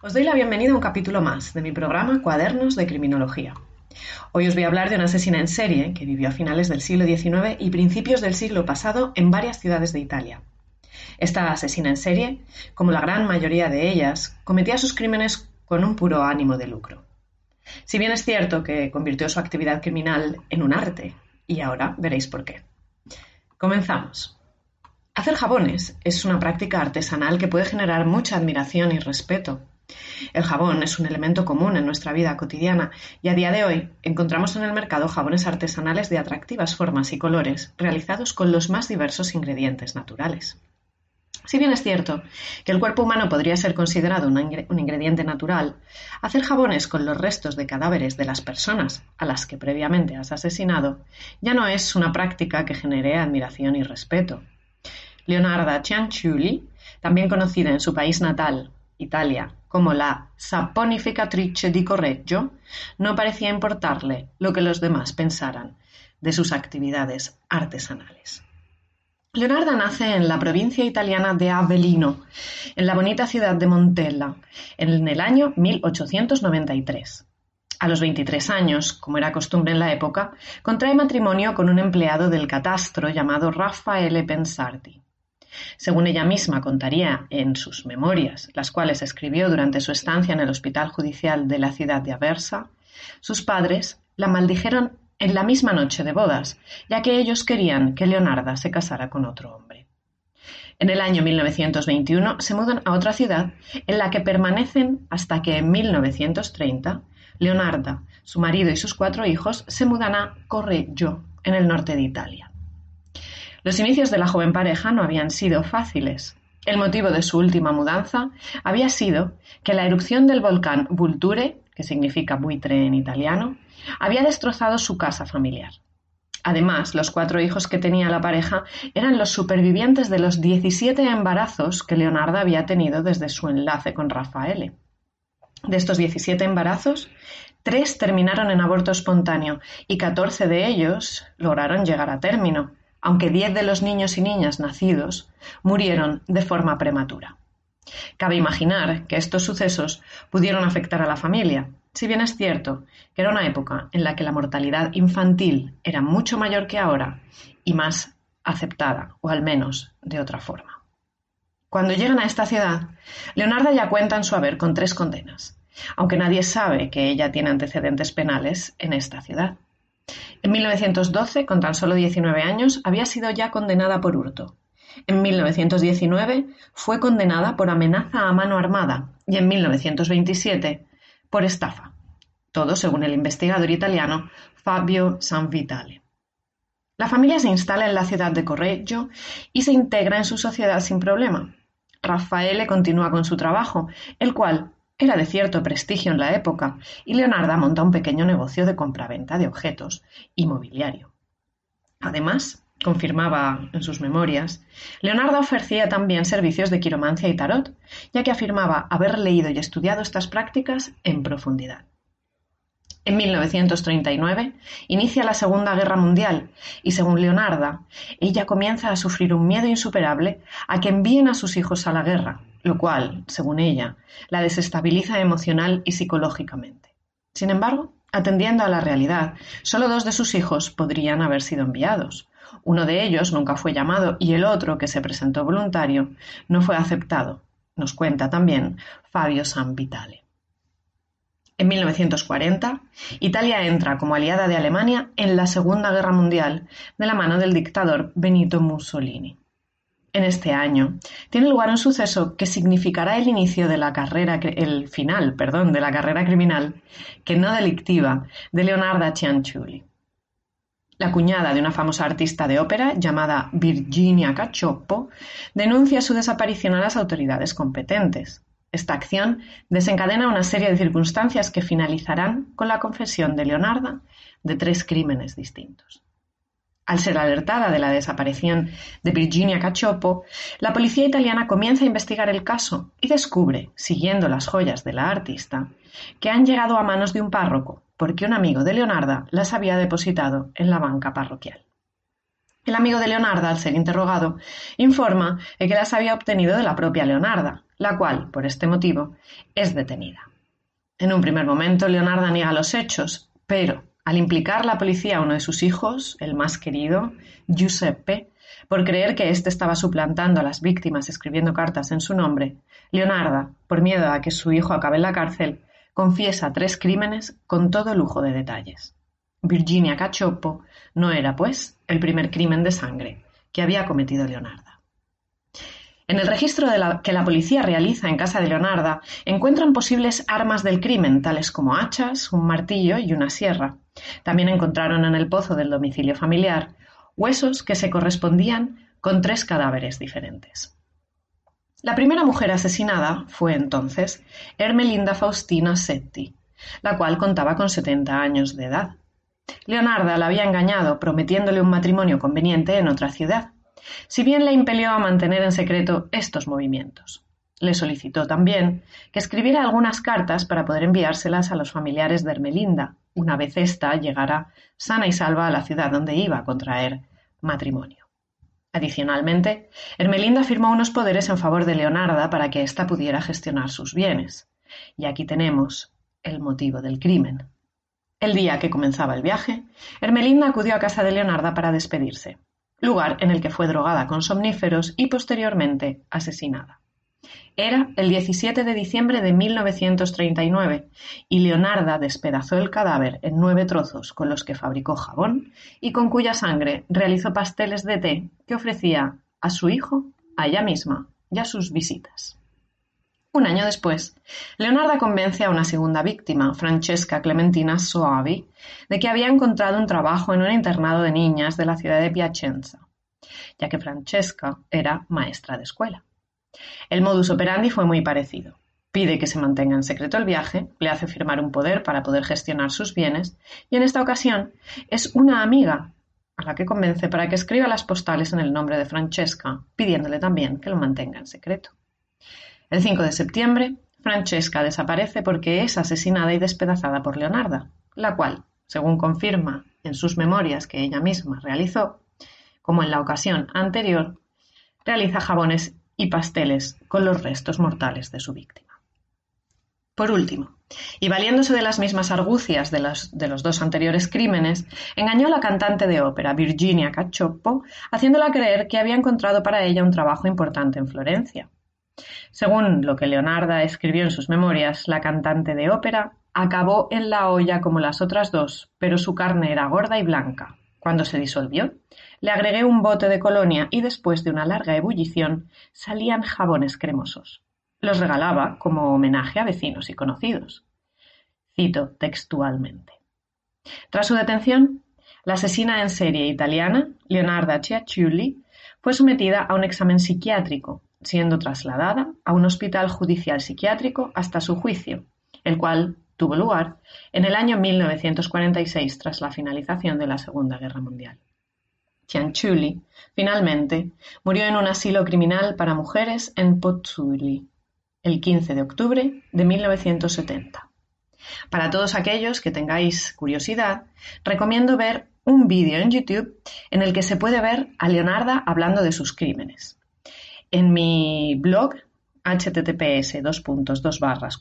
Os doy la bienvenida a un capítulo más de mi programa Cuadernos de Criminología. Hoy os voy a hablar de una asesina en serie que vivió a finales del siglo XIX y principios del siglo pasado en varias ciudades de Italia. Esta asesina en serie, como la gran mayoría de ellas, cometía sus crímenes con un puro ánimo de lucro. Si bien es cierto que convirtió su actividad criminal en un arte, y ahora veréis por qué. Comenzamos. Hacer jabones es una práctica artesanal que puede generar mucha admiración y respeto. El jabón es un elemento común en nuestra vida cotidiana y a día de hoy encontramos en el mercado jabones artesanales de atractivas formas y colores realizados con los más diversos ingredientes naturales. Si bien es cierto que el cuerpo humano podría ser considerado un ingrediente natural, hacer jabones con los restos de cadáveres de las personas a las que previamente has asesinado ya no es una práctica que genere admiración y respeto. Leonarda Cianciulli, también conocida en su país natal, Italia, como la saponificatrice di Correggio, no parecía importarle lo que los demás pensaran de sus actividades artesanales. Leonarda nace en la provincia italiana de Avellino, en la bonita ciudad de Montella, en el año 1893. A los 23 años, como era costumbre en la época, contrae matrimonio con un empleado del catastro llamado Raffaele Pensardi. Según ella misma contaría en sus memorias, las cuales escribió durante su estancia en el hospital judicial de la ciudad de Aversa, sus padres la maldijeron en la misma noche de bodas, ya que ellos querían que Leonarda se casara con otro hombre. En el año 1921 se mudan a otra ciudad en la que permanecen hasta que en 1930 Leonarda, su marido y sus cuatro hijos se mudan a Correggio, en el norte de Italia. Los inicios de la joven pareja no habían sido fáciles. El motivo de su última mudanza había sido que la erupción del volcán Vulture, que significa buitre en italiano, había destrozado su casa familiar. Además, los cuatro hijos que tenía la pareja eran los supervivientes de los 17 embarazos que Leonardo había tenido desde su enlace con Rafaele. De estos 17 embarazos, tres terminaron en aborto espontáneo y 14 de ellos lograron llegar a término, aunque diez de los niños y niñas nacidos murieron de forma prematura. Cabe imaginar que estos sucesos pudieron afectar a la familia, si bien es cierto que era una época en la que la mortalidad infantil era mucho mayor que ahora y más aceptada, o al menos de otra forma. Cuando llegan a esta ciudad, Leonarda ya cuenta en su haber con tres condenas, aunque nadie sabe que ella tiene antecedentes penales en esta ciudad. En 1912, con tan solo 19 años, había sido ya condenada por hurto. En 1919 fue condenada por amenaza a mano armada y en 1927 por estafa. Todo según el investigador italiano Fabio Sanvitale. La familia se instala en la ciudad de Correggio y se integra en su sociedad sin problema. Raffaele continúa con su trabajo, el cual era de cierto prestigio en la época, y Leonarda monta un pequeño negocio de compraventa de objetos y mobiliario. Además, confirmaba en sus memorias, Leonarda ofrecía también servicios de quiromancia y tarot, ya que afirmaba haber leído y estudiado estas prácticas en profundidad. En 1939 inicia la Segunda Guerra Mundial y, según Leonarda, ella comienza a sufrir un miedo insuperable a que envíen a sus hijos a la guerra, lo cual, según ella, la desestabiliza emocional y psicológicamente. Sin embargo, atendiendo a la realidad, solo dos de sus hijos podrían haber sido enviados. Uno de ellos nunca fue llamado y el otro, que se presentó voluntario, no fue aceptado. Nos cuenta también Fabio San Vitale. En 1940, Italia entra como aliada de Alemania en la Segunda Guerra Mundial de la mano del dictador Benito Mussolini en este año, tiene lugar un suceso que significará el inicio de la carrera, el final, perdón, de la carrera criminal, que no delictiva, de Leonarda Cianciulli. La cuñada de una famosa artista de ópera llamada Virginia Cacioppo denuncia su desaparición a las autoridades competentes. Esta acción desencadena una serie de circunstancias que finalizarán con la confesión de Leonarda de tres crímenes distintos. Al ser alertada de la desaparición de Virginia Cacioppo, la policía italiana comienza a investigar el caso y descubre, siguiendo las joyas de la artista, que han llegado a manos de un párroco porque un amigo de Leonarda las había depositado en la banca parroquial. El amigo de Leonarda, al ser interrogado, informa de que las había obtenido de la propia Leonarda, la cual, por este motivo, es detenida. En un primer momento, Leonarda niega los hechos, pero al implicar la policía a uno de sus hijos, el más querido, Giuseppe, por creer que éste estaba suplantando a las víctimas escribiendo cartas en su nombre, Leonarda, por miedo a que su hijo acabe en la cárcel, confiesa tres crímenes con todo lujo de detalles. Virginia Cachopo no era, pues, el primer crimen de sangre que había cometido Leonarda. En el registro que la policía realiza en casa de Leonarda encuentran posibles armas del crimen, tales como hachas, un martillo y una sierra. También encontraron en el pozo del domicilio familiar huesos que se correspondían con tres cadáveres diferentes. La primera mujer asesinada fue entonces Ermelinda Faustina Setti, la cual contaba con 70 años de edad. Leonarda la había engañado prometiéndole un matrimonio conveniente en otra ciudad, si bien le impelió a mantener en secreto estos movimientos. Le solicitó también que escribiera algunas cartas para poder enviárselas a los familiares de Ermelinda, una vez ésta llegara sana y salva a la ciudad donde iba a contraer matrimonio. Adicionalmente, Ermelinda firmó unos poderes en favor de Leonarda para que ésta pudiera gestionar sus bienes. Y aquí tenemos el motivo del crimen. El día que comenzaba el viaje, Ermelinda acudió a casa de Leonarda para despedirse, lugar en el que fue drogada con somníferos y posteriormente asesinada. Era el 17 de diciembre de 1939 y Leonarda despedazó el cadáver en nueve trozos con los que fabricó jabón y con cuya sangre realizó pasteles de té que ofrecía a su hijo, a ella misma y a sus visitas. Un año después, Leonarda convence a una segunda víctima, Francesca Clementina Soavi, de que había encontrado un trabajo en un internado de niñas de la ciudad de Piacenza, ya que Francesca era maestra de escuela. El modus operandi fue muy parecido. Pide que se mantenga en secreto el viaje, le hace firmar un poder para poder gestionar sus bienes y en esta ocasión es una amiga a la que convence para que escriba las postales en el nombre de Francesca, pidiéndole también que lo mantenga en secreto. El 5 de septiembre, Francesca desaparece porque es asesinada y despedazada por Leonarda, la cual, según confirma en sus memorias que ella misma realizó, como en la ocasión anterior, realiza jabones y pasteles con los restos mortales de su víctima. Por último, y valiéndose de las mismas argucias de los, de los, dos anteriores crímenes, engañó a la cantante de ópera Virginia Cacioppo, haciéndola creer que había encontrado para ella un trabajo importante en Florencia. Según lo que Leonarda escribió en sus memorias, la cantante de ópera acabó en la olla como las otras dos, pero su carne era gorda y blanca. Cuando se disolvió, le agregué un bote de colonia y después de una larga ebullición salían jabones cremosos. Los regalaba como homenaje a vecinos y conocidos. Cito textualmente. Tras su detención, la asesina en serie italiana, Leonarda Ciacciulli, fue sometida a un examen psiquiátrico, siendo trasladada a un hospital judicial psiquiátrico hasta su juicio, el cual tuvo lugar en el año 1946 tras la finalización de la Segunda Guerra Mundial. Cianciulli, finalmente, murió en un asilo criminal para mujeres en Pozzuoli el 15 de octubre de 1970. Para todos aquellos que tengáis curiosidad, recomiendo ver un vídeo en YouTube en el que se puede ver a Leonarda hablando de sus crímenes. En mi blog https barras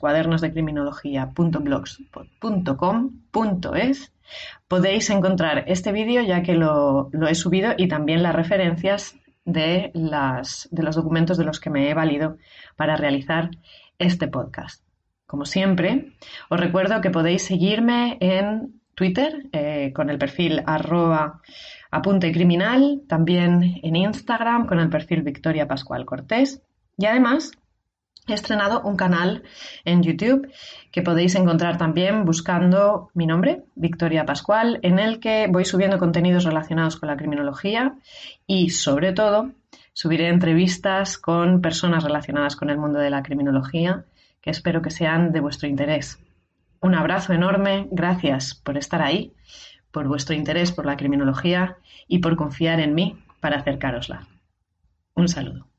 Podéis encontrar este vídeo ya que lo, he subido y también las referencias de, de los documentos de los que me he valido para realizar este podcast. Como siempre, os recuerdo que podéis seguirme en Twitter eh, con el perfil arroba también en Instagram con el perfil Victoria Pascual Cortés y además He estrenado un canal en YouTube que podéis encontrar también buscando mi nombre, Victoria Pascual, en el que voy subiendo contenidos relacionados con la criminología y sobre todo subiré entrevistas con personas relacionadas con el mundo de la criminología que espero que sean de vuestro interés. Un abrazo enorme, gracias por estar ahí, por vuestro interés por la criminología y por confiar en mí para acercarosla. Un saludo.